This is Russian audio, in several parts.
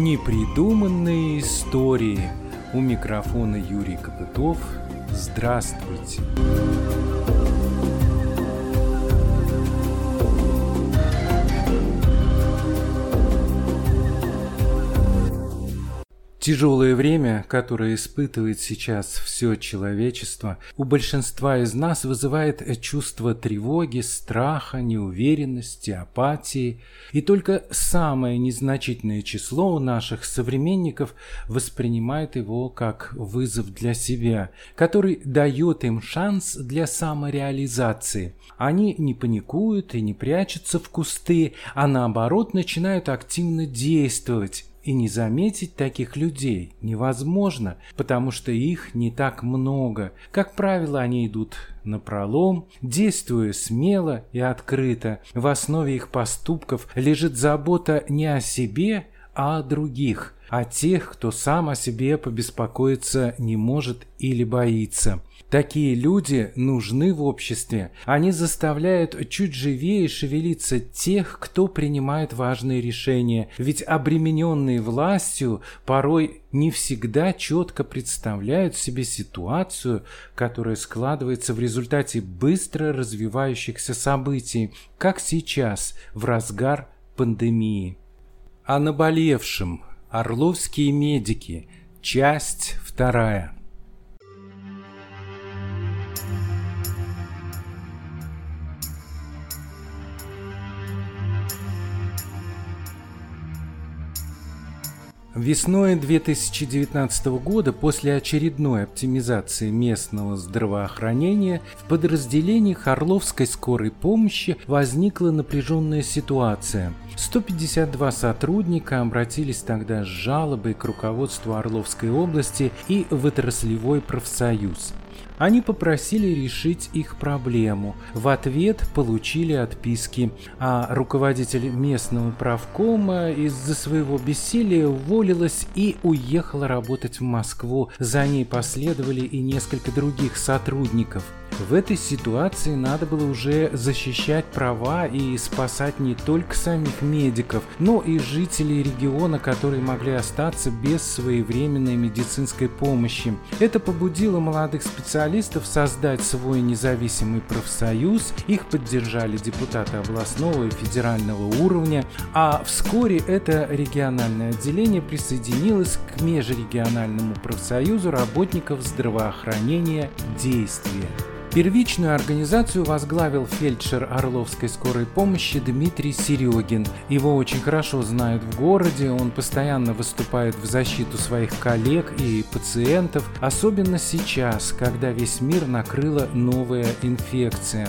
Непридуманные истории. У микрофона Юрий Копытов. Здравствуйте. Тяжелое время, которое испытывает сейчас все человечество, у большинства из нас вызывает чувство тревоги, страха, неуверенности, апатии, и только самое незначительное число у наших современников воспринимает его как вызов для себя, который дает им шанс для самореализации. Они не паникуют и не прячутся в кусты, а наоборот начинают активно действовать, и не заметить таких людей невозможно, потому что их не так много. Как правило, они идут на пролом, действуя смело и открыто. В основе их поступков лежит забота не о себе, а о других, о тех, кто сам о себе побеспокоиться не может или боится. Такие люди нужны в обществе. Они заставляют чуть живее шевелиться тех, кто принимает важные решения. Ведь обремененные властью порой не всегда четко представляют себе ситуацию, которая складывается в результате быстро развивающихся событий, как сейчас, в разгар пандемии. О наболевшем. Орловские медики. Часть вторая. Весной 2019 года, после очередной оптимизации местного здравоохранения, в подразделениях Орловской скорой помощи возникла напряженная ситуация. 152 сотрудника обратились тогда с жалобой к руководству Орловской области и в отраслевой профсоюз. Они попросили решить их проблему. В ответ получили отписки, а руководитель местного правкома из-за своего бессилия уволилась и уехала работать в Москву. За ней последовали и несколько других сотрудников. В этой ситуации надо было уже защищать права и спасать не только самих медиков, но и жителей региона, которые могли остаться без своевременной медицинской помощи. Это побудило молодых специалистов создать свой независимый профсоюз, их поддержали депутаты областного и федерального уровня, а вскоре это региональное отделение присоединилось к межрегиональному профсоюзу работников здравоохранения «Действие». Первичную организацию возглавил фельдшер Орловской скорой помощи Дмитрий Серегин. Его очень хорошо знают в городе, он постоянно выступает в защиту своих коллег и пациентов, особенно сейчас, когда весь мир накрыла новая инфекция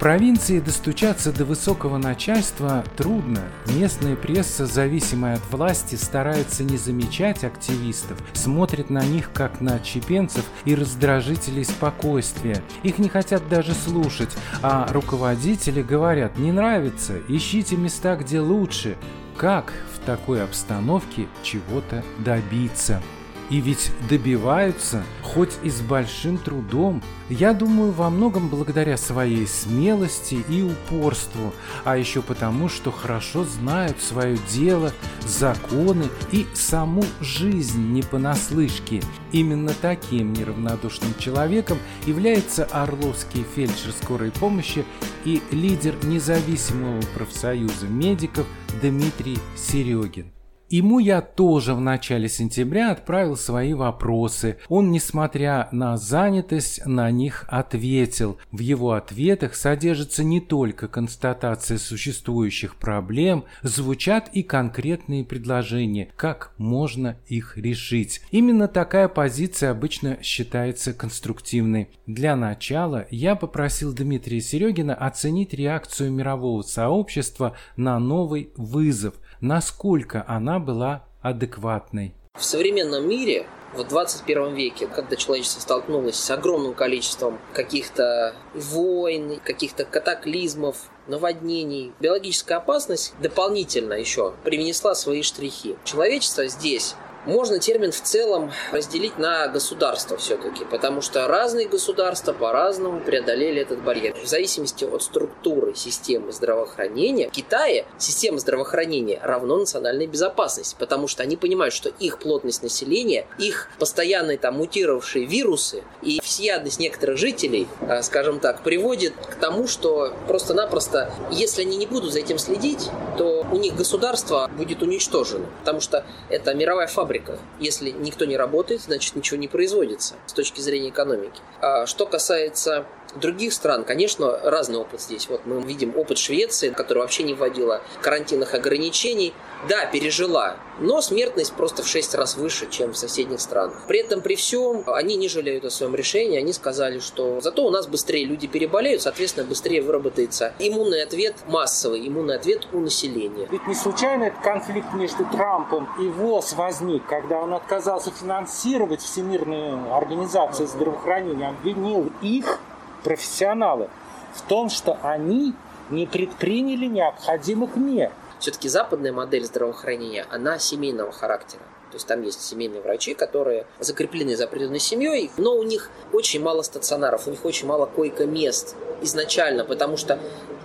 провинции достучаться до высокого начальства трудно. Местная пресса, зависимая от власти, старается не замечать активистов, смотрит на них как на чепенцев и раздражителей спокойствия. Их не хотят даже слушать, а руководители говорят «не нравится, ищите места, где лучше». Как в такой обстановке чего-то добиться? И ведь добиваются, хоть и с большим трудом. Я думаю, во многом благодаря своей смелости и упорству, а еще потому, что хорошо знают свое дело, законы и саму жизнь не понаслышке. Именно таким неравнодушным человеком является Орловский фельдшер скорой помощи и лидер независимого профсоюза медиков Дмитрий Серегин. Ему я тоже в начале сентября отправил свои вопросы. Он, несмотря на занятость, на них ответил. В его ответах содержится не только констатация существующих проблем, звучат и конкретные предложения, как можно их решить. Именно такая позиция обычно считается конструктивной. Для начала я попросил Дмитрия Серегина оценить реакцию мирового сообщества на новый вызов – насколько она была адекватной. В современном мире в 21 веке, когда человечество столкнулось с огромным количеством каких-то войн, каких-то катаклизмов, наводнений, биологическая опасность дополнительно еще привнесла свои штрихи. Человечество здесь можно термин в целом разделить на государства все-таки, потому что разные государства по-разному преодолели этот барьер. В зависимости от структуры системы здравоохранения, в Китае система здравоохранения равно национальной безопасности, потому что они понимают, что их плотность населения, их постоянные там мутировавшие вирусы и всеядность некоторых жителей, а, скажем так, приводит к тому, что просто-напросто, если они не будут за этим следить, то у них государство будет уничтожено, потому что это мировая фабрика. Если никто не работает, значит ничего не производится с точки зрения экономики. А что касается других стран, конечно, разный опыт здесь. Вот мы видим опыт Швеции, которая вообще не вводила карантинных ограничений. Да, пережила, но смертность просто в 6 раз выше, чем в соседних странах. При этом, при всем, они не жалеют о своем решении. Они сказали, что зато у нас быстрее люди переболеют, соответственно, быстрее выработается иммунный ответ, массовый иммунный ответ у населения. Ведь не случайно этот конфликт между Трампом и ВОЗ возник, когда он отказался финансировать Всемирную организацию здравоохранения, обвинил их профессионалы в том, что они не предприняли необходимых мер. Все-таки западная модель здравоохранения, она семейного характера. То есть там есть семейные врачи, которые закреплены за определенной семьей, но у них очень мало стационаров, у них очень мало койко-мест изначально, потому что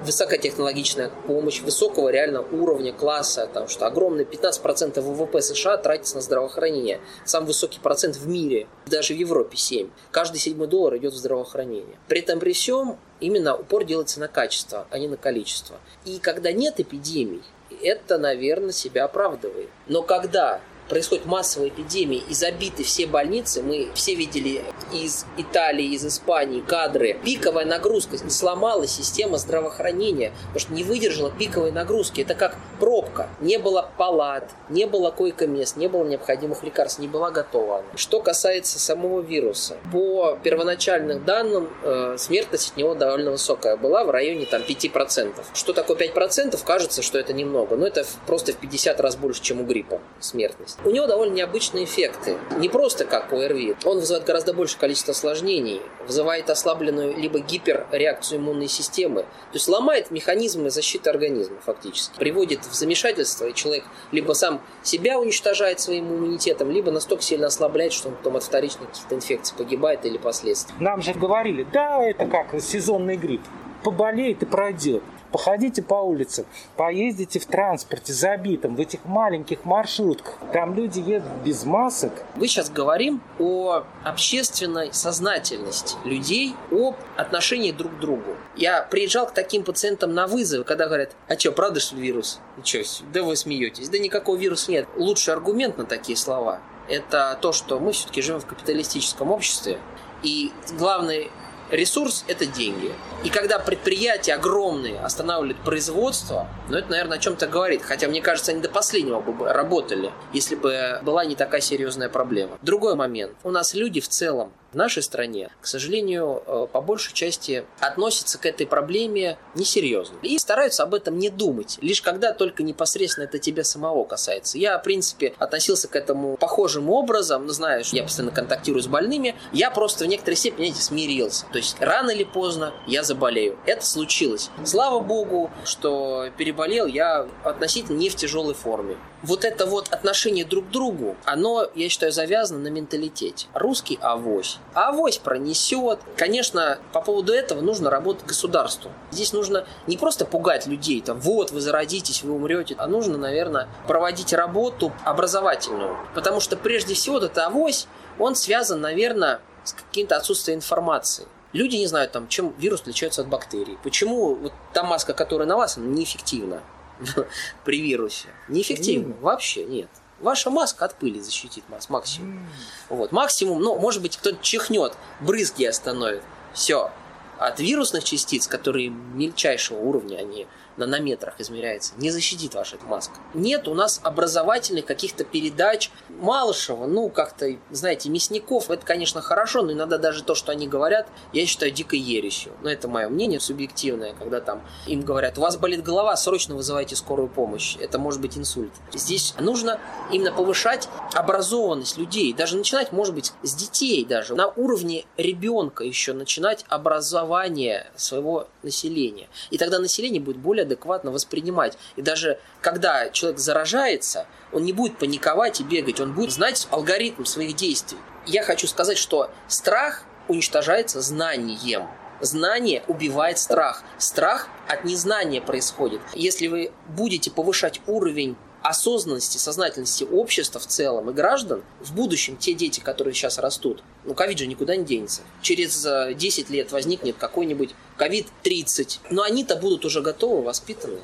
высокотехнологичная помощь высокого реально уровня класса, там что огромные 15% ВВП США тратится на здравоохранение. Самый высокий процент в мире, даже в Европе 7. Каждый седьмой доллар идет в здравоохранение. При этом при всем именно упор делается на качество, а не на количество. И когда нет эпидемий, это, наверное, себя оправдывает. Но когда происходит массовая эпидемия и забиты все больницы, мы все видели из Италии, из Испании кадры, пиковая нагрузка, сломалась система здравоохранения, потому что не выдержала пиковой нагрузки. Это как пробка. Не было палат, не было койко-мест, не было необходимых лекарств, не была готова. Что касается самого вируса, по первоначальным данным, э, смертность от него довольно высокая была, в районе там 5%. Что такое 5%? Кажется, что это немного, но это просто в 50 раз больше, чем у гриппа смертность У него довольно необычные эффекты. Не просто как по ОРВИ. Он вызывает гораздо большее количество осложнений, вызывает ослабленную либо гиперреакцию иммунной системы, то есть ломает механизмы защиты организма фактически. Приводит в замешательство, и человек либо сам себя уничтожает своим иммунитетом, либо настолько сильно ослабляет, что он потом от вторичных каких-то инфекций погибает или последствий. Нам же говорили, да, это как сезонный грипп. Поболеет и пройдет. Походите по улицам, поездите в транспорте забитом, в этих маленьких маршрутках. Там люди едут без масок. Вы сейчас говорим о общественной сознательности людей, об отношении друг к другу. Я приезжал к таким пациентам на вызовы, когда говорят, а что, правда, что вирус? Ничего да вы смеетесь. Да никакого вируса нет. Лучший аргумент на такие слова – это то, что мы все-таки живем в капиталистическом обществе, и главный ресурс – это деньги. И когда предприятия огромные останавливают производство, ну это, наверное, о чем-то говорит. Хотя, мне кажется, они до последнего бы работали, если бы была не такая серьезная проблема. Другой момент. У нас люди в целом в нашей стране, к сожалению, э, по большей части относятся к этой проблеме несерьезно. И стараются об этом не думать, лишь когда только непосредственно это тебя самого касается. Я, в принципе, относился к этому похожим образом, знаю, что я постоянно контактирую с больными, я просто в некоторой степени, знаете, смирился. То есть рано или поздно я заболею. Это случилось. Слава богу, что переболел я относительно не в тяжелой форме вот это вот отношение друг к другу, оно, я считаю, завязано на менталитете. Русский авось. А авось пронесет. Конечно, по поводу этого нужно работать государству. Здесь нужно не просто пугать людей, там, вот, вы заразитесь, вы умрете, а нужно, наверное, проводить работу образовательную. Потому что прежде всего вот это авось, он связан, наверное, с каким-то отсутствием информации. Люди не знают, там, чем вирус отличается от бактерий. Почему вот та маска, которая на вас, она неэффективна. при вирусе. Неэффективно. Mm. Вообще нет. Ваша маска от пыли защитит вас максимум. Mm. Вот. Максимум, ну, может быть, кто-то чихнет, брызги остановит. Все. От вирусных частиц, которые мельчайшего уровня, они нанометрах измеряется, не защитит ваша маска. Нет у нас образовательных каких-то передач. Малышева, ну, как-то, знаете, мясников, это, конечно, хорошо, но иногда даже то, что они говорят, я считаю дикой ересью. Но это мое мнение субъективное, когда там им говорят, у вас болит голова, срочно вызывайте скорую помощь. Это может быть инсульт. Здесь нужно именно повышать образованность людей, даже начинать, может быть, с детей даже, на уровне ребенка еще начинать образовать узнавания своего населения. И тогда население будет более адекватно воспринимать. И даже когда человек заражается, он не будет паниковать и бегать, он будет знать алгоритм своих действий. Я хочу сказать, что страх уничтожается знанием. Знание убивает страх. Страх от незнания происходит. Если вы будете повышать уровень осознанности, сознательности общества в целом и граждан, в будущем те дети, которые сейчас растут, ну, ковид же никуда не денется. Через 10 э, лет возникнет какой-нибудь ковид-30, но они-то будут уже готовы, воспитаны.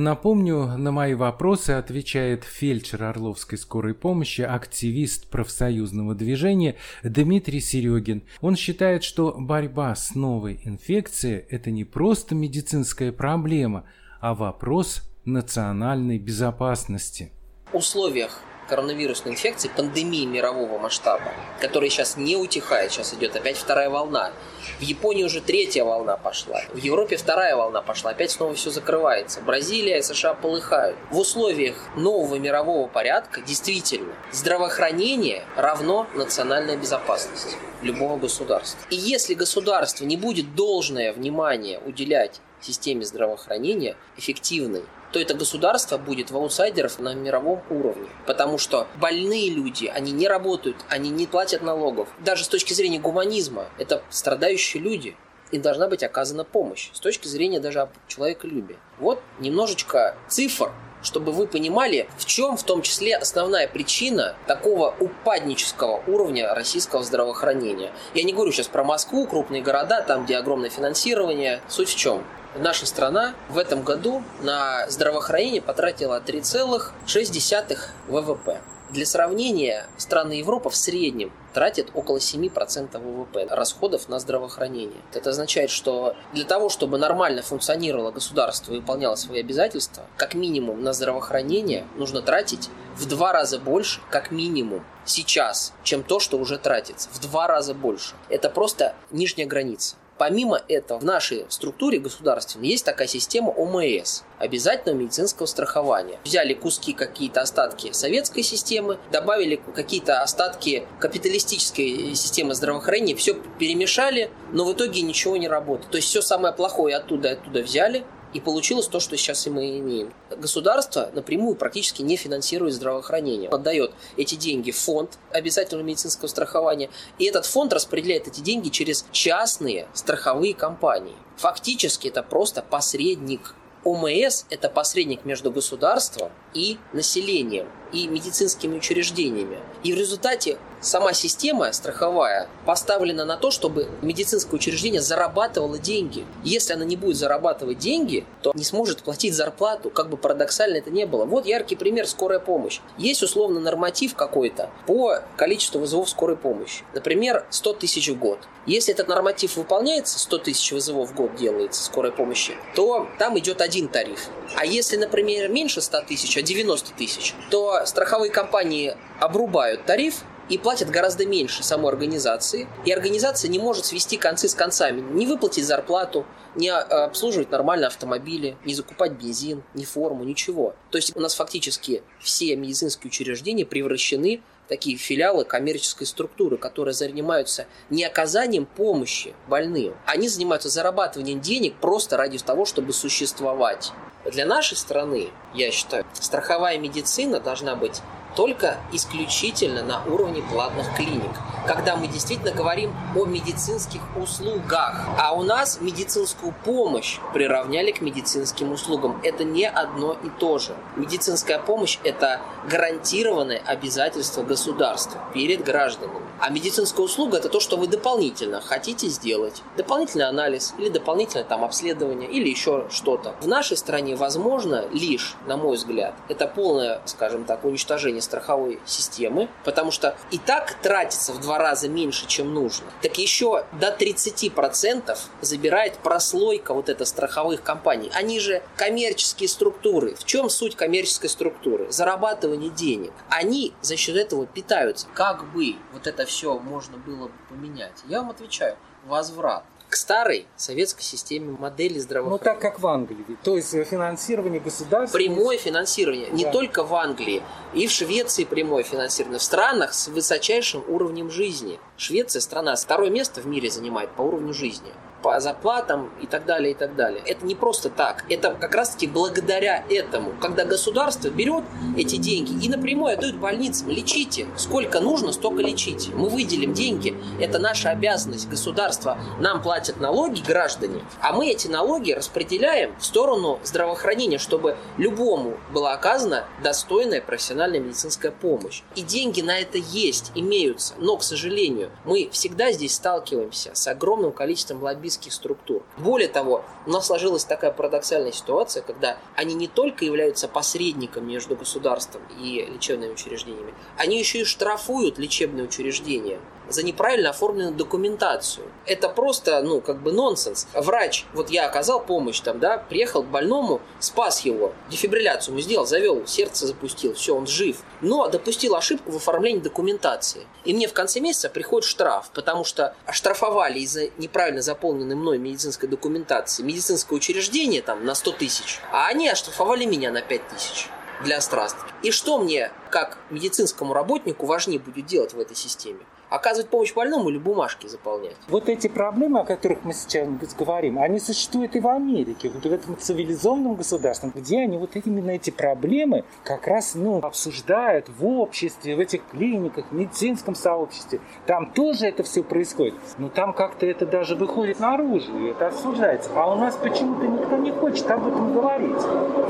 Напомню, на мои вопросы отвечает фельдшер Орловской скорой помощи, активист профсоюзного движения Дмитрий Серегин. Он считает, что борьба с новой инфекцией – это не просто медицинская проблема, а вопрос национальной безопасности. В условиях коронавирусной инфекции, пандемии мирового масштаба, которая сейчас не утихает, сейчас идет опять вторая волна. В Японии уже третья волна пошла, в Европе вторая волна пошла, опять снова все закрывается. Бразилия и США полыхают. В условиях нового мирового порядка действительно здравоохранение равно национальная безопасность любого государства. И если государство не будет должное внимание уделять системе здравоохранения эффективной, то это государство будет в аутсайдеров на мировом уровне. Потому что больные люди, они не работают, они не платят налогов. Даже с точки зрения гуманизма, это страдающие люди. Им должна быть оказана помощь. С точки зрения даже человеколюбия. Вот немножечко цифр, чтобы вы понимали, в чем в том числе основная причина такого упаднического уровня российского здравоохранения. Я не говорю сейчас про Москву, крупные города, там, где огромное финансирование. Суть в чем? Наша страна в этом году на здравоохранение потратила 3,6 ВВП. Для сравнения, страны Европы в среднем тратят около 7% ВВП расходов на здравоохранение. Это означает, что для того, чтобы нормально функционировало государство и выполняло свои обязательства, как минимум на здравоохранение нужно тратить в два раза больше, как минимум, сейчас, чем то, что уже тратится. В два раза больше. Это просто нижняя граница. Помимо этого, в нашей структуре государственной есть такая система ОМС – обязательного медицинского страхования. Взяли куски, какие-то остатки советской системы, добавили какие-то остатки капиталистической системы здравоохранения, все перемешали, но в итоге ничего не работает. То есть все самое плохое оттуда оттуда взяли, и получилось то, что сейчас и мы имеем. Государство напрямую практически не финансирует здравоохранение. Отдает эти деньги в фонд обязательного медицинского страхования. И этот фонд распределяет эти деньги через частные страховые компании. Фактически это просто посредник ОМС – это посредник между государством и населением, и медицинскими учреждениями. И в результате сама система страховая поставлена на то, чтобы медицинское учреждение зарабатывало деньги. Если она не будет зарабатывать деньги, то не сможет платить зарплату, как бы парадоксально это не было. Вот яркий пример скорая помощь. Есть условно норматив какой-то по количеству вызовов скорой помощи. Например, 100 тысяч в год. Если этот норматив выполняется, 100 тысяч вызовов в год делается скорой помощи, то там идет один тариф. А если, например, меньше 100 тысяч, а 90 тысяч, то страховые компании обрубают тариф, и платят гораздо меньше самой организации, и организация не может свести концы с концами, не выплатить зарплату, не а, обслуживать нормально автомобили, не закупать бензин, ни форму, ничего. То есть у нас фактически все медицинские учреждения превращены такие филиалы коммерческой структуры, которые занимаются не оказанием помощи больным, они занимаются зарабатыванием денег просто ради того, чтобы существовать. Для нашей страны, я считаю, страховая медицина должна быть только исключительно на уровне платных клиник, когда мы действительно говорим о медицинских услугах. А у нас медицинскую помощь приравняли к медицинским услугам. Это не одно и то же. Медицинская помощь – это гарантированное обязательство государства перед гражданами. А медицинская услуга – это то, что вы дополнительно хотите сделать. Дополнительный анализ или дополнительное там обследование или еще что-то. В нашей стране возможно лишь, на мой взгляд, это полное, скажем так, уничтожение финансирование страховой системы, потому что и так тратится в два раза меньше, чем нужно. Так еще до 30% забирает прослойка вот этой страховых компаний. Они же коммерческие структуры. В чем суть коммерческой структуры? Зарабатывание денег. Они за счет этого питаются. Как бы вот это все можно было бы поменять? Я вам отвечаю. Возврат к старой советской системе модели здравоохранения. Ну, так как в Англии. То есть э, финансирование государства... Прямое финансирование. Да. Не только в Англии. И в Швеции прямое финансирование. В странах с высочайшим уровнем жизни. Швеция страна второе место в мире занимает по уровню жизни по зарплатам и так далее, и так далее. Это не просто так. Это как раз-таки благодаря этому, когда государство берет эти деньги и напрямую отдает больницам. Лечите. Сколько нужно, столько лечите. Мы выделим деньги. Это наша обязанность. Государство нам платят налоги, граждане, а мы эти налоги распределяем в сторону здравоохранения, чтобы любому была оказана достойная профессиональная медицинская помощь. И деньги на это есть, имеются. Но, к сожалению, мы всегда здесь сталкиваемся с огромным количеством лоббистов лоббистских структур. Более того, у нас сложилась такая парадоксальная ситуация, когда они не только являются посредником между государством и лечебными учреждениями, они еще и штрафуют лечебные учреждения за неправильно оформленную документацию. Это просто, ну, как бы нонсенс. Врач, вот я оказал помощь там, да, приехал к больному, спас его, дефибрилляцию ему сделал, завел, сердце запустил, все, он жив. Но допустил ошибку в оформлении документации. И мне в конце месяца приходит штраф, потому что оштрафовали из-за неправильно заполненной мной медицинской документации медицинское учреждение там на 100 тысяч, а они оштрафовали меня на 5 тысяч для страст. И что мне, как медицинскому работнику, важнее будет делать в этой системе? Оказывать помощь больному или бумажки заполнять. Вот эти проблемы, о которых мы сейчас говорим, они существуют и в Америке, вот в этом цивилизованном государстве, где они вот именно эти проблемы как раз ну, обсуждают в обществе, в этих клиниках, в медицинском сообществе. Там тоже это все происходит. Но там как-то это даже выходит наружу, и это обсуждается. А у нас почему-то никто не хочет об этом говорить.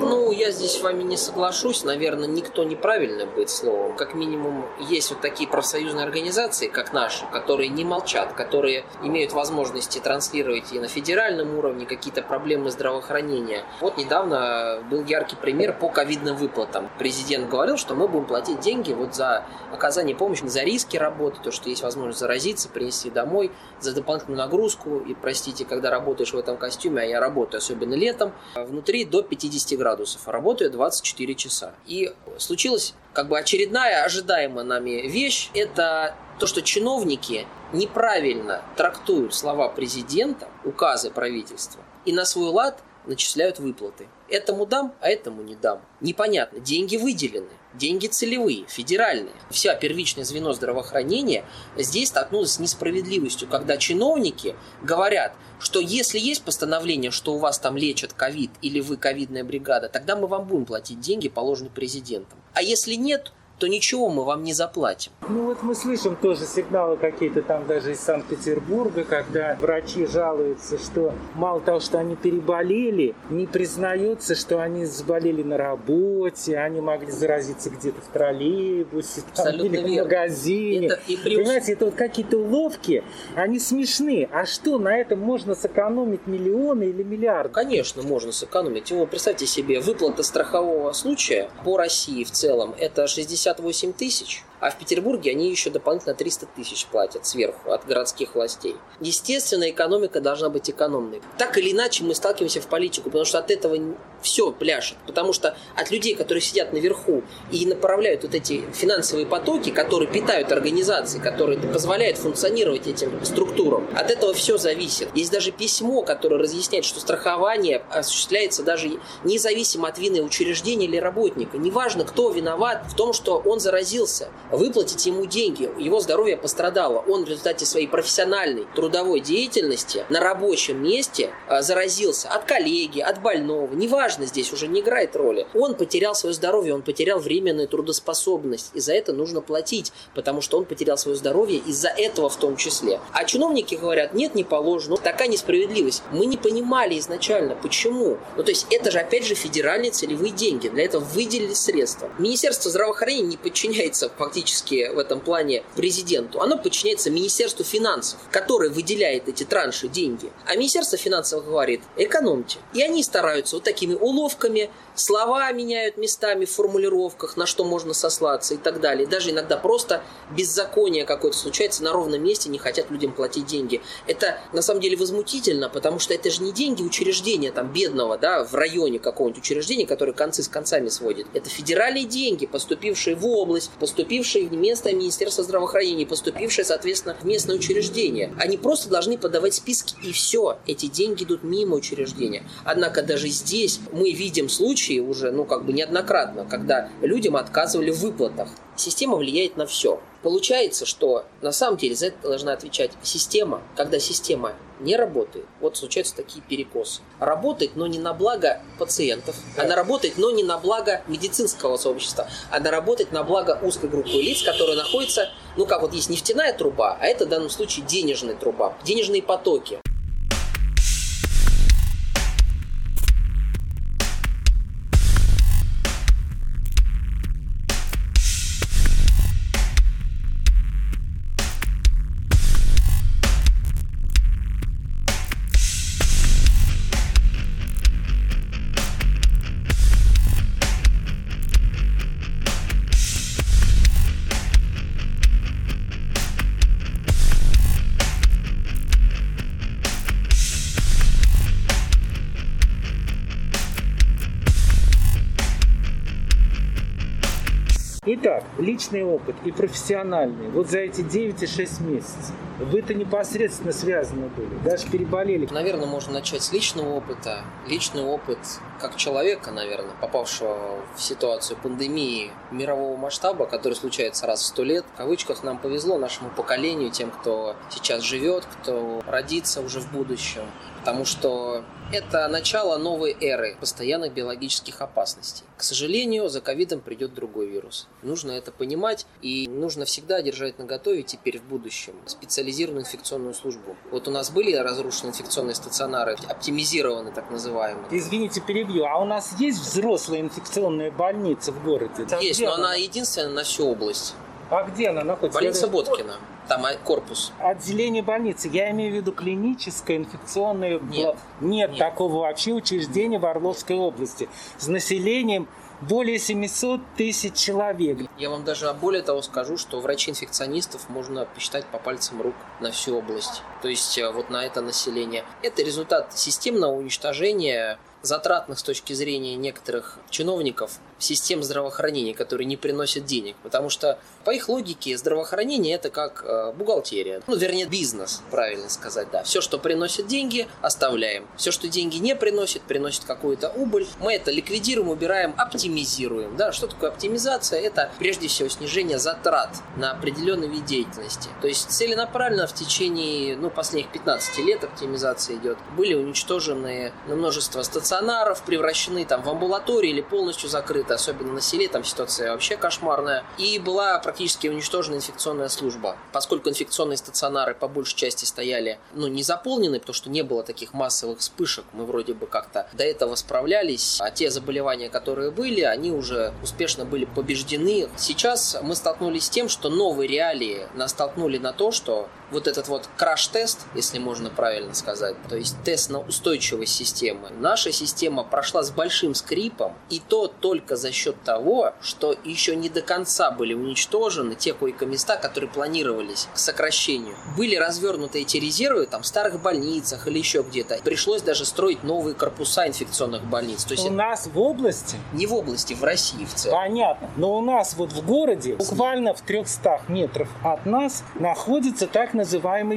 Ну, я здесь с вами не соглашусь. Наверное, никто неправильно будет словом. Как минимум, есть вот такие профсоюзные организации, как наши, которые не молчат, которые имеют возможности транслировать и на федеральном уровне какие-то проблемы здравоохранения. Вот недавно был яркий пример по ковидным выплатам. Президент говорил, что мы будем платить деньги вот за оказание помощи, за риски работы, то, что есть возможность заразиться, принести домой, за дополнительную нагрузку. И, простите, когда работаешь в этом костюме, а я работаю, особенно летом, внутри до 50 градусов, а работаю 24 часа. И случилось как бы очередная ожидаемая нами вещь – это то, что чиновники неправильно трактуют слова президента, указы правительства, и на свой лад начисляют выплаты. Этому дам, а этому не дам. Непонятно. Деньги выделены. Деньги целевые, федеральные. Вся первичное звено здравоохранения здесь столкнулось с несправедливостью, когда чиновники говорят, что если есть постановление, что у вас там лечат ковид или вы ковидная бригада, тогда мы вам будем платить деньги, положенные президентом. А если нет, то ничего мы вам не заплатим. Ну вот мы слышим тоже сигналы какие-то там даже из Санкт-Петербурга, когда врачи жалуются, что мало того, что они переболели, не признаются, что они заболели на работе, они могли заразиться где-то в троллейбусе там, или в магазине. Это и при... Понимаете, это вот какие-то уловки, они смешны. А что, на этом можно сэкономить миллионы или миллиарды? Конечно, можно сэкономить. Вот представьте себе, выплата страхового случая по России в целом, это 60 58 тысяч, а в Петербурге они еще дополнительно 300 тысяч платят сверху от городских властей. Естественно, экономика должна быть экономной. Так или иначе мы сталкиваемся в политику, потому что от этого все пляшет. Потому что от людей, которые сидят наверху и направляют вот эти финансовые потоки, которые питают организации, которые позволяют функционировать этим структурам, от этого все зависит. Есть даже письмо, которое разъясняет, что страхование осуществляется даже независимо от вины учреждения или работника. Неважно, кто виноват в том, что он заразился выплатить ему деньги. Его здоровье пострадало. Он в результате своей профессиональной трудовой деятельности на рабочем месте а, заразился от коллеги, от больного. Неважно, здесь уже не играет роли. Он потерял свое здоровье, он потерял временную трудоспособность. И за это нужно платить, потому что он потерял свое здоровье из-за этого в том числе. А чиновники говорят, нет, не положено. Такая несправедливость. Мы не понимали изначально, почему. Ну, то есть это же, опять же, федеральные целевые деньги. Для этого выделили средства. Министерство здравоохранения не подчиняется фактически фактически в этом плане президенту, оно подчиняется Министерству финансов, которое выделяет эти транши деньги. А Министерство финансов говорит, экономьте. И они стараются вот такими уловками, слова меняют местами в формулировках, на что можно сослаться и так далее. Даже иногда просто беззаконие какое-то случается на ровном месте, не хотят людям платить деньги. Это на самом деле возмутительно, потому что это же не деньги учреждения там бедного, да, в районе какого-нибудь учреждения, которое концы с концами сводит. Это федеральные деньги, поступившие в область, поступившие в местное здравоохранения, поступившие, соответственно, в местное учреждение. Они просто должны подавать списки, и все. Эти деньги идут мимо учреждения. Однако даже здесь мы видим случаи уже, ну, как бы неоднократно, когда людям отказывали в выплатах. Система влияет на все. Получается, что на самом деле за это должна отвечать система. Когда система не работает, вот случаются такие перекосы. Работает, но не на благо пациентов. Да. Она работает, но не на благо медицинского сообщества. Она работает на благо узкой группы лиц, которые находятся, ну как вот есть нефтяная труба, а это в данном случае денежная труба, денежные потоки. Итак, личный опыт и профессиональный. Вот за эти 9,6 месяцев вы-то непосредственно связаны были, даже переболели. Наверное, можно начать с личного опыта. Личный опыт как человека, наверное, попавшего в ситуацию пандемии мирового масштаба, который случается раз в сто лет. В кавычках нам повезло, нашему поколению, тем, кто сейчас живет, кто родится уже в будущем. Потому что это начало новой эры постоянных биологических опасностей. К сожалению, за ковидом придет другой вирус. Нужно это понимать и нужно всегда держать на готове теперь в будущем специализированную инфекционную службу. Вот у нас были разрушены инфекционные стационары, оптимизированы так называемые. Извините, перебью. А у нас есть взрослая инфекционная больница в городе? Есть, но она единственная на всю область. А где она находится? Больница Боткина. Там корпус. Отделение больницы. Я имею в виду клиническое, инфекционное. Нет. Нет, Нет. такого вообще учреждения в Орловской области. С населением более 700 тысяч человек. Я вам даже более того скажу, что врачей-инфекционистов можно посчитать по пальцам рук на всю область. То есть э, вот на это население. Это результат системного уничтожения затратных с точки зрения некоторых чиновников систем здравоохранения, которые не приносят денег. Потому что, по их логике, здравоохранение это как э, бухгалтерия. Ну, вернее, бизнес, правильно сказать, да. Все, что приносит деньги, оставляем. Все, что деньги не приносит, приносит какую-то убыль. Мы это ликвидируем, убираем, оптимизируем. Да, что такое оптимизация? Это, прежде всего, снижение затрат на определенный вид деятельности. То есть, целенаправленно в течение, ну, последних 15 лет оптимизация идет. Были уничтожены множество стационаров, превращены там в амбулатории или полностью закрыты это особенно на селе, там ситуация вообще кошмарная. И была практически уничтожена инфекционная служба. Поскольку инфекционные стационары по большей части стояли, ну, не заполнены, потому что не было таких массовых вспышек, мы вроде бы как-то до этого справлялись, а те заболевания, которые были, они уже успешно были побеждены. Сейчас мы столкнулись с тем, что новые реалии нас столкнули на то, что вот этот вот краш-тест, если можно правильно сказать, то есть тест на устойчивость системы, наша система прошла с большим скрипом, и то только за счет того, что еще не до конца были уничтожены те койко-места, которые планировались к сокращению. Были развернуты эти резервы там в старых больницах или еще где-то. Пришлось даже строить новые корпуса инфекционных больниц. То есть у нас в области? Не в области, в России в целом. Понятно. Но у нас вот в городе, буквально в 300 метров от нас, находится так называемый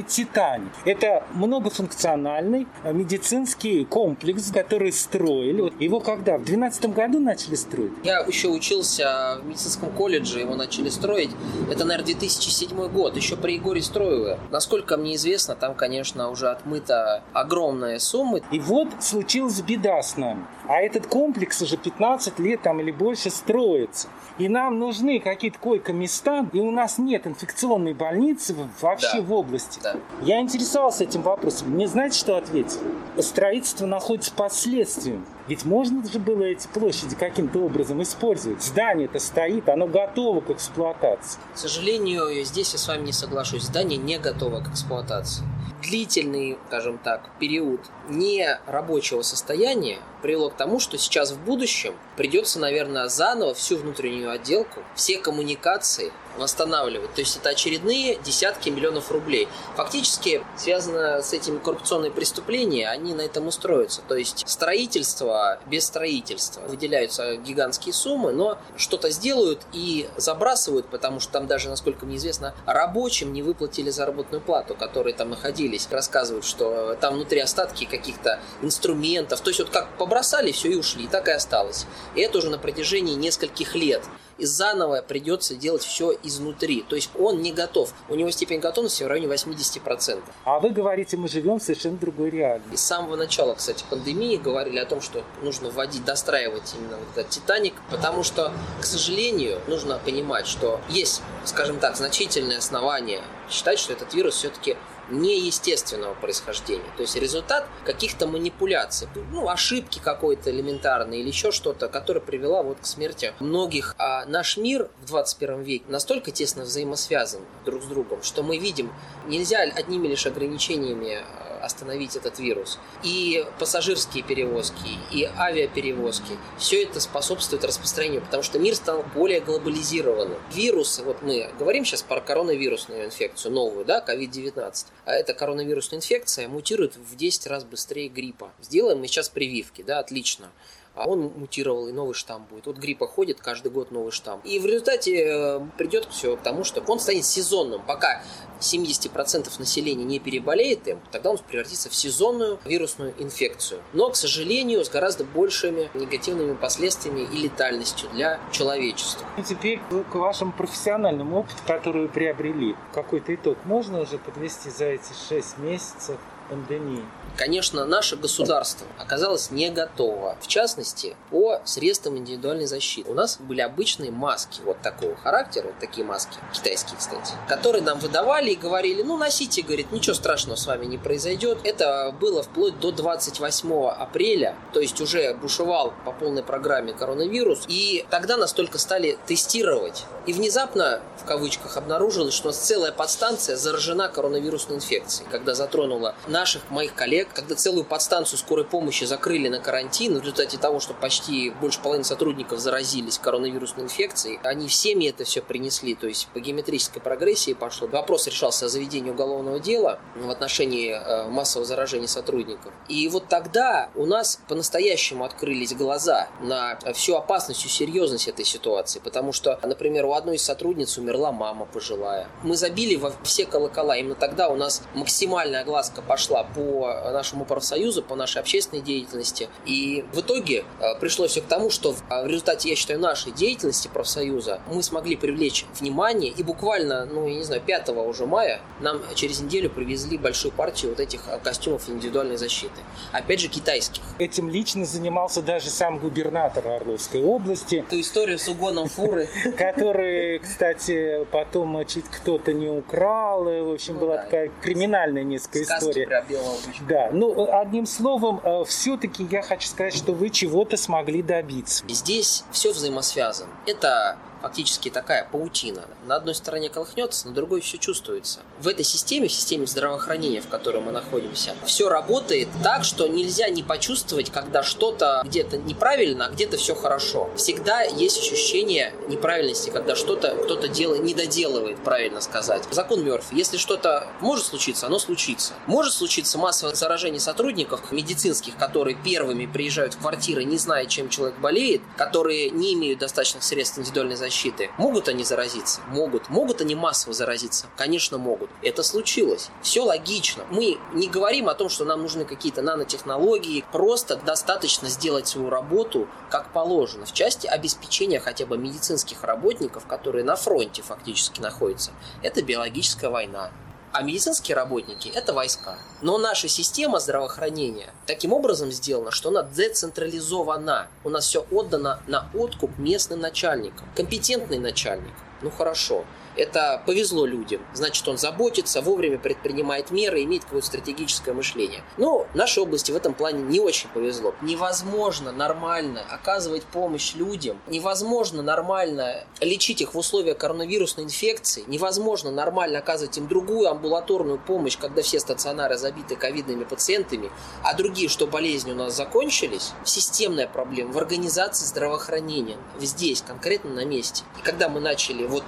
«Титаник». Это многофункциональный медицинский комплекс, который строили. Его когда? В 2012 году начали строить? Я еще учился в медицинском колледже, его начали строить. Это, наверное, 2007 год, еще при Егоре Строеве. Насколько мне известно, там, конечно, уже отмыта огромная сумма. И вот случилась беда с нами. А этот комплекс уже 15 лет там или больше строится. И нам нужны какие-то койко-места, и у нас нет инфекционной больницы вообще да. в области. Да. Я интересовался этим вопросом. Мне знаете, что ответил? Строительство находится под следствием. Ведь можно же было эти площади каким-то образом использовать. Здание-то стоит, оно готово к эксплуатации. К сожалению, здесь я с вами не соглашусь. Здание не готово к эксплуатации. Длительный, скажем так, период нерабочего состояния привело к тому, что сейчас в будущем придется, наверное, заново всю внутреннюю отделку, все коммуникации восстанавливать. То есть это очередные десятки миллионов рублей. Фактически связано с этим коррупционные преступления, они на этом устроятся. То есть строительство без строительства. Выделяются гигантские суммы, но что-то сделают и забрасывают, потому что там даже, насколько мне известно, рабочим не выплатили заработную плату, которые там находились. Рассказывают, что там внутри остатки каких-то инструментов. То есть вот как побросали, все и ушли, и так и осталось. И это уже на протяжении нескольких лет и заново придется делать все изнутри. То есть он не готов. У него степень готовности в районе 80%. А вы говорите, мы живем в совершенно другой реальности. И с самого начала, кстати, пандемии говорили о том, что нужно вводить, достраивать именно вот этот Титаник, потому что, к сожалению, нужно понимать, что есть, скажем так, значительное основание считать, что этот вирус все-таки неестественного происхождения. То есть результат каких-то манипуляций, ну, ошибки какой-то элементарной или еще что-то, которая привела вот к смерти многих. А наш мир в 21 веке настолько тесно взаимосвязан друг с другом, что мы видим, нельзя одними лишь ограничениями остановить этот вирус. И пассажирские перевозки, и авиаперевозки, все это способствует распространению, потому что мир стал более глобализированным. Вирус, вот мы говорим сейчас про коронавирусную инфекцию, новую, да, COVID-19, а эта коронавирусная инфекция мутирует в 10 раз быстрее гриппа. Сделаем мы сейчас прививки, да, отлично он мутировал, и новый штамм будет. Вот гриппа ходит каждый год новый штамм. И в результате э, придет все к тому, что он станет сезонным. Пока 70% населения не переболеет им, тогда он превратится в сезонную вирусную инфекцию. Но, к сожалению, с гораздо большими негативными последствиями и летальностью для человечества. И теперь к вашему профессиональному опыту, который вы приобрели, какой-то итог можно уже подвести за эти 6 месяцев пандемии? Конечно, наше государство оказалось не готово. В частности, по средствам индивидуальной защиты. У нас были обычные маски вот такого характера, вот такие маски, китайские, кстати, которые нам выдавали и говорили, ну, носите, говорит, ничего страшного с вами не произойдет. Это было вплоть до 28 апреля, то есть уже бушевал по полной программе коронавирус, и тогда нас только стали тестировать. И внезапно, в кавычках, обнаружилось, что у нас целая подстанция заражена коронавирусной инфекцией, когда затронула наших, моих коллег, когда целую подстанцию скорой помощи закрыли на карантин в результате того, что почти больше половины сотрудников заразились коронавирусной инфекцией, они всеми это все принесли, то есть по геометрической прогрессии пошло. Вопрос решался о заведении уголовного дела в отношении э, массового заражения сотрудников. И вот тогда у нас по-настоящему открылись глаза на всю опасность, всю серьезность этой ситуации, потому что, например, у одной из сотрудниц умерла мама пожилая. Мы забили во все колокола, именно тогда у нас максимальная огласка пошла пошла по нашему профсоюзу, по нашей общественной деятельности. И в итоге э, пришло все к тому, что а, в результате, я считаю, нашей деятельности профсоюза мы смогли привлечь внимание. И буквально, ну, я не знаю, 5 уже мая нам через неделю привезли большую партию вот этих а, костюмов индивидуальной защиты. Опять же, китайских. Этим лично занимался даже сам губернатор Орловской области. Ту историю с угоном фуры. Который, кстати, потом чуть кто-то не украл. В общем, была такая криминальная несколько история про белого Да, ну, одним словом, э, все-таки я хочу сказать, что вы чего-то смогли добиться. Здесь все взаимосвязано. Это фактически такая паутина. На одной стороне колыхнется, на другой все чувствуется. В этой системе, в системе здравоохранения, в которой мы находимся, все работает так, что нельзя не почувствовать, когда что-то где-то неправильно, а где-то все хорошо. Всегда есть ощущение неправильности, когда что-то кто-то делает, не доделывает, правильно сказать. Закон Мерфи. Если что-то может случиться, оно случится. Может случиться массовое заражение сотрудников медицинских, которые первыми приезжают в квартиры, не зная, чем человек болеет, которые не имеют достаточных средств индивидуальной защиты, защиты. Могут они заразиться? Могут. Могут они массово заразиться? Конечно, могут. Это случилось. Все логично. Мы не говорим о том, что нам нужны какие-то нанотехнологии. Просто достаточно сделать свою работу как положено в части обеспечения хотя бы медицинских работников, которые на фронте фактически находятся. Это биологическая война а медицинские работники – это войска. Но наша система здравоохранения таким образом сделана, что она децентрализована. У нас все отдано на откуп местным начальникам. Компетентный начальник Ну хорошо, это повезло людям. Значит, он заботится, вовремя предпринимает меры, имеет какое-то стратегическое мышление. Но нашей области в этом плане не очень повезло. Невозможно нормально оказывать помощь людям, невозможно нормально лечить их в условиях коронавирусной инфекции, невозможно нормально оказывать им другую амбулаторную помощь, когда все стационары забиты ковидными пациентами, а другие, что болезни у нас закончились. Системная проблема в организации здравоохранения здесь, конкретно на месте. И когда мы начали вот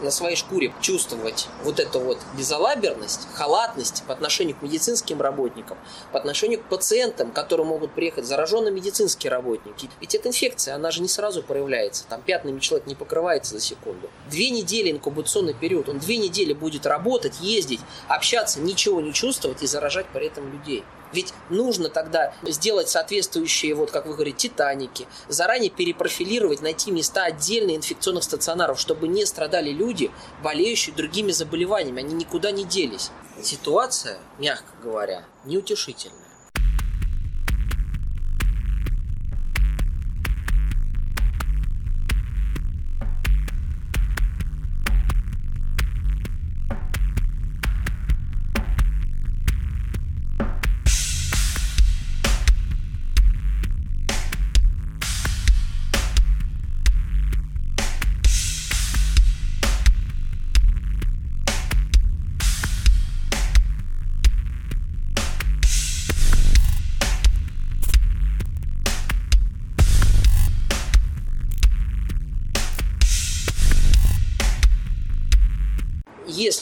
на своей шкуре чувствовать вот эту вот безалаберность, халатность по отношению к медицинским работникам, по отношению к пациентам, которые могут приехать, зараженные медицинские работники. Ведь эта инфекция, она же не сразу проявляется. Там пятнами человек не покрывается за секунду. Две недели инкубационный период. Он две недели будет работать, ездить, общаться, ничего не чувствовать и заражать при этом людей. Ведь нужно тогда сделать соответствующие, вот как вы говорите, титаники, заранее перепрофилировать, найти места отдельных инфекционных стационаров, чтобы не страдали люди, болеющие другими заболеваниями. Они никуда не делись. Ситуация, мягко говоря, неутешительная.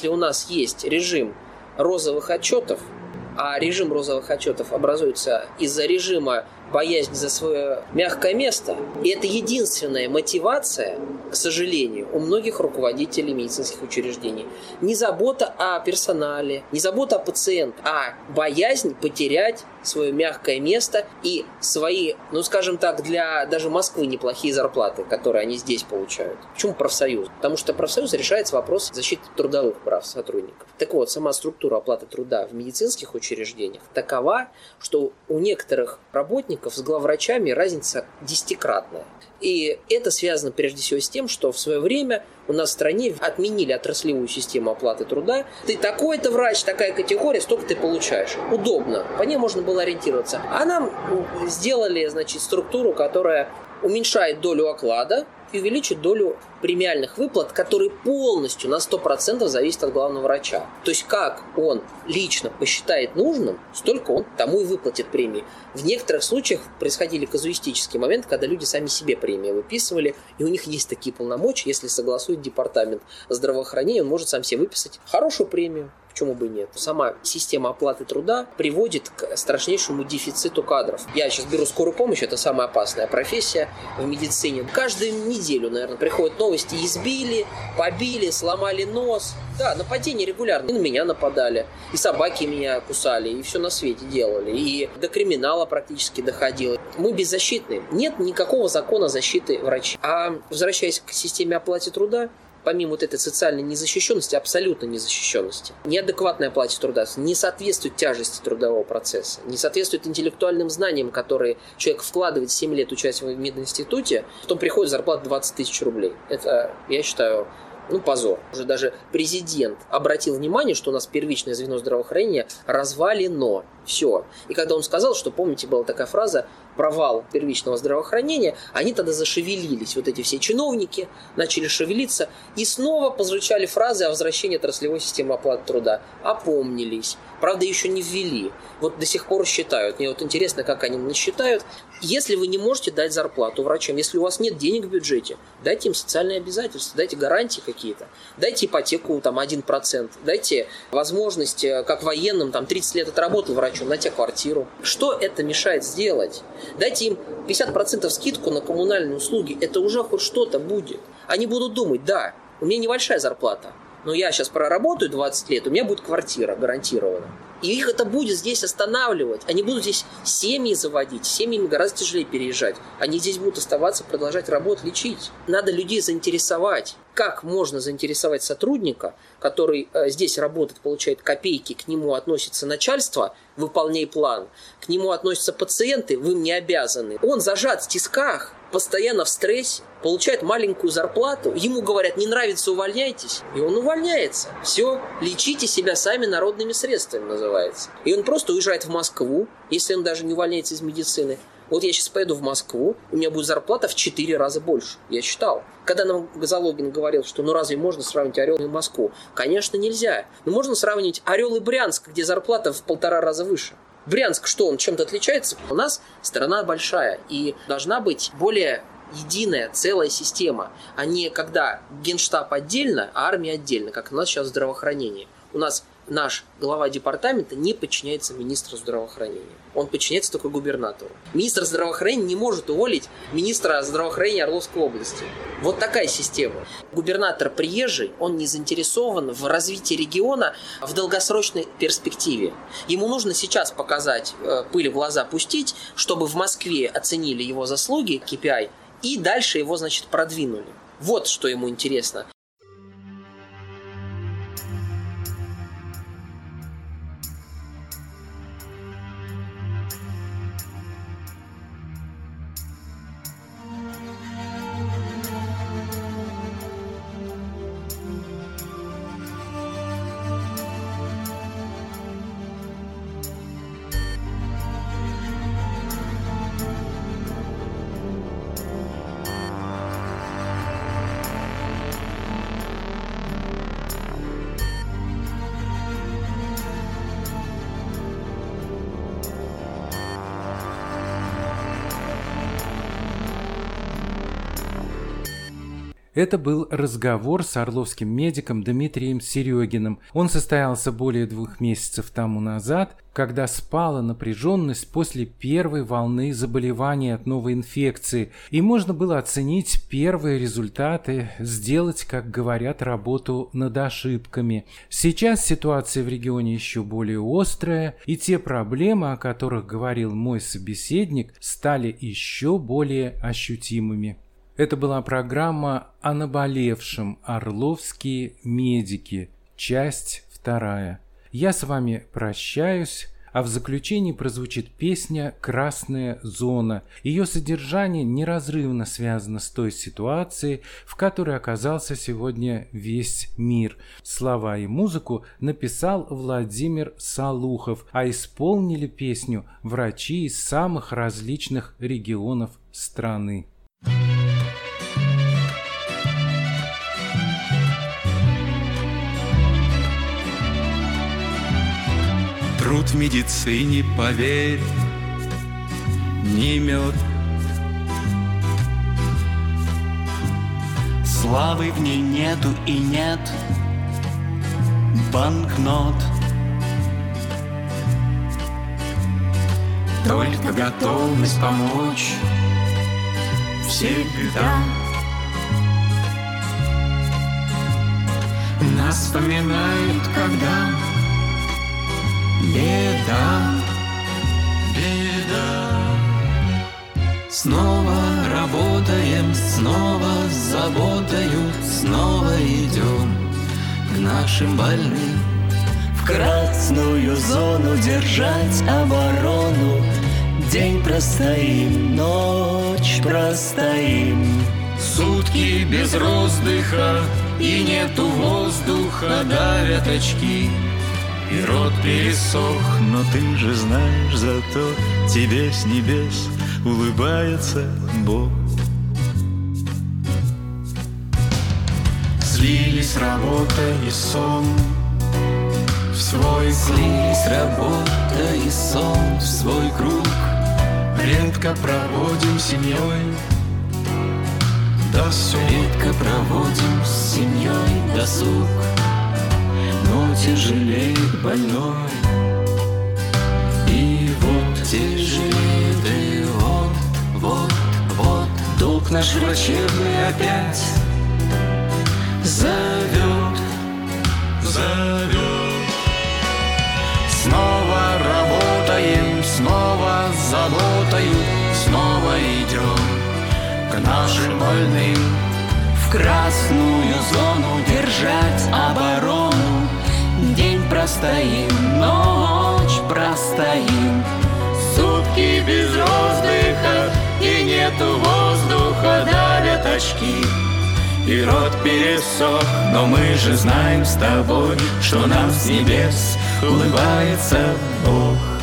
Если у нас есть режим розовых отчетов, а режим розовых отчетов образуется из-за режима боязнь за свое мягкое место. И это единственная мотивация, к сожалению, у многих руководителей медицинских учреждений. Не забота о персонале, не забота о пациенте, а боязнь потерять свое мягкое место и свои, ну скажем так, для даже Москвы неплохие зарплаты, которые они здесь получают. Почему профсоюз? Потому что профсоюз решается вопрос защиты трудовых прав сотрудников. Так вот, сама структура оплаты труда в медицинских учреждениях такова, что у некоторых работников работников с главврачами разница десятикратная. И это связано прежде всего с тем, что в свое время у нас в стране отменили отраслевую систему оплаты труда. Ты такой-то врач, такая категория, столько ты получаешь. Удобно. По ней можно было ориентироваться. А нам сделали, значит, структуру, которая уменьшает долю оклада, и увеличит долю премиальных выплат, которые полностью на 100% зависят от главного врача. То есть как он лично посчитает нужным, столько он тому и выплатит премии. В некоторых случаях происходили казуистические моменты, когда люди сами себе премии выписывали, и у них есть такие полномочия, если согласует департамент здравоохранения, он может сам себе выписать хорошую премию, Почему бы нет? Сама система оплаты труда приводит к страшнейшему дефициту кадров. Я сейчас беру скорую помощь, это самая опасная профессия в медицине. Каждую неделю, наверное, приходят новости. Избили, побили, сломали нос. Да, нападения регулярно. И на меня нападали. И собаки меня кусали. И все на свете делали. И до криминала практически доходило. Мы беззащитны. Нет никакого закона защиты врачей. А возвращаясь к системе оплаты труда, помимо вот этой социальной незащищенности, абсолютно незащищенности, неадекватная оплате труда не соответствует тяжести трудового процесса, не соответствует интеллектуальным знаниям, которые человек вкладывает 7 лет участия в мединституте, потом приходит зарплата 20 тысяч рублей. Это, я считаю, ну, позор. Уже даже президент обратил внимание, что у нас первичное звено здравоохранения развалено. Все. И когда он сказал, что, помните, была такая фраза провал первичного здравоохранения, они тогда зашевелились. Вот эти все чиновники начали шевелиться и снова позвучали фразы о возвращении отраслевой системы оплаты труда. Опомнились. Правда, еще не ввели. Вот до сих пор считают. Мне вот интересно, как они насчитают. Если вы не можете дать зарплату врачам, если у вас нет денег в бюджете, дайте им социальные обязательства, дайте гарантии какие-то, дайте ипотеку там 1%, дайте возможность, э, как военным, там 30 лет отработал врач, на тебе квартиру. Что это мешает сделать? Дайте им 50% скидку на коммунальные услуги, это уже хоть что-то будет. Они будут думать, да, у меня небольшая зарплата, но я сейчас проработаю 20 лет, у меня будет квартира гарантирована. И их это будет здесь останавливать. Они будут здесь семьи заводить. Семьями гораздо тяжелее переезжать. Они здесь будут оставаться, продолжать работать, лечить. Надо людей заинтересовать. Как можно заинтересовать сотрудника, который э, здесь работает, получает копейки, к нему относится начальство, выполняй план, к нему относятся пациенты, вы мне обязаны. Он зажат в тисках, постоянно в стрессе, получает маленькую зарплату, ему говорят, не нравится, увольняйтесь, и он увольняется. Все, лечите себя сами народными средствами называется. И он просто уезжает в Москву, если он даже не увольняется из медицины. Вот я сейчас поеду в Москву, у меня будет зарплата в 4 раза больше. Я считал. Когда нам Газологин говорил, что ну разве можно сравнить Орел и Москву? Конечно, нельзя. Но можно сравнить Орел и Брянск, где зарплата в полтора раза выше. Брянск, что он чем-то отличается? У нас страна большая и должна быть более единая, целая система, а не когда генштаб отдельно, а армия отдельно, как у нас сейчас здравоохранение. У нас наш глава департамента не подчиняется министру здравоохранения. Он подчиняется только губернатору. Министр здравоохранения не может уволить министра здравоохранения Орловской области. Вот такая система. Губернатор приезжий, он не заинтересован в развитии региона в долгосрочной перспективе. Ему нужно сейчас показать, э, пыль в глаза пустить, чтобы в Москве оценили его заслуги, KPI, и дальше его, значит, продвинули. Вот что ему интересно. Это был разговор с орловским медиком Дмитрием Серегиным. Он состоялся более двух месяцев тому назад, когда спала напряженность после первой волны заболеваний от новой инфекции, и можно было оценить первые результаты, сделать, как говорят, работу над ошибками. Сейчас ситуация в регионе еще более острая, и те проблемы, о которых говорил мой собеседник, стали еще более ощутимыми. Это была программа о наболевшем «Орловские медики», часть вторая. Я с вами прощаюсь, а в заключении прозвучит песня «Красная зона». Ее содержание неразрывно связано с той ситуацией, в которой оказался сегодня весь мир. Слова и музыку написал Владимир Салухов, а исполнили песню врачи из самых различных регионов страны. Труд медицине, поверь, не мед. Славы в ней нету и нет банкнот. Только готовность помочь всегда. Нас вспоминают, когда беда, беда. Снова работаем, снова с заботою, снова идем к нашим больным. В красную зону держать оборону, День простоим, ночь простоим. Сутки без роздыха и нету воздуха, давят очки и рот пересох. Но ты же знаешь, зато тебе с небес улыбается Бог. Слились работа и сон. В свой Слились работа и сон. В свой круг. Редко проводим семьей. Досуг. Редко проводим с семьей досуг тяжелеет больной И вот тяжелеет и вот, вот, вот Долг наш врачебный опять зовет, зовет Снова работаем, снова заботою, снова идем к нашим больным. В красную зону держать оборону. Простоим, ночь простоим. Сутки без воздуха и нету воздуха, давят очки. И рот пересох, но мы же знаем с тобой, что нам с небес улыбается Бог.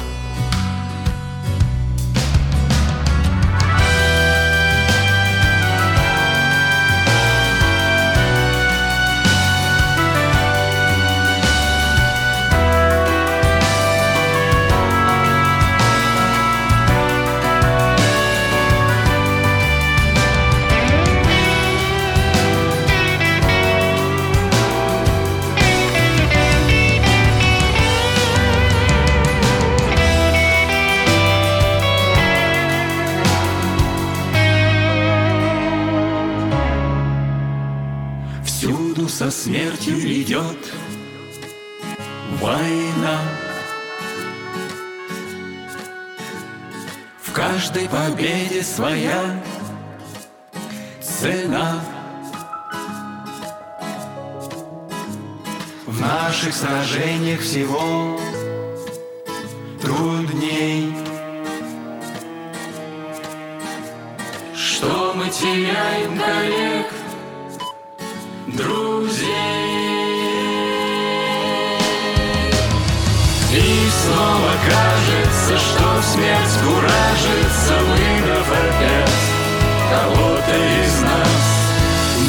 Война. В каждой победе своя цена. В наших сражениях всего трудней. Что мы теряем коллег, друзей. Куражится, выиграв опять кого-то из нас.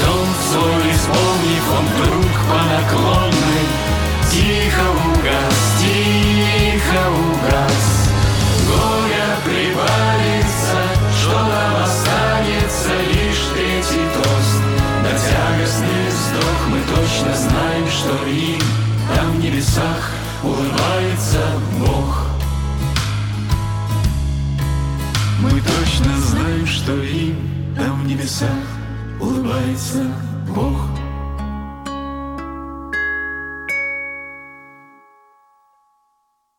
Дом свой исполнив, он вдруг по наклонной Тихо угас, тихо угас. Горя прибавится, что нам останется лишь третий тост. На тягостный вздох мы точно знаем, что им там в небесах улыбается что им там в небесах улыбается.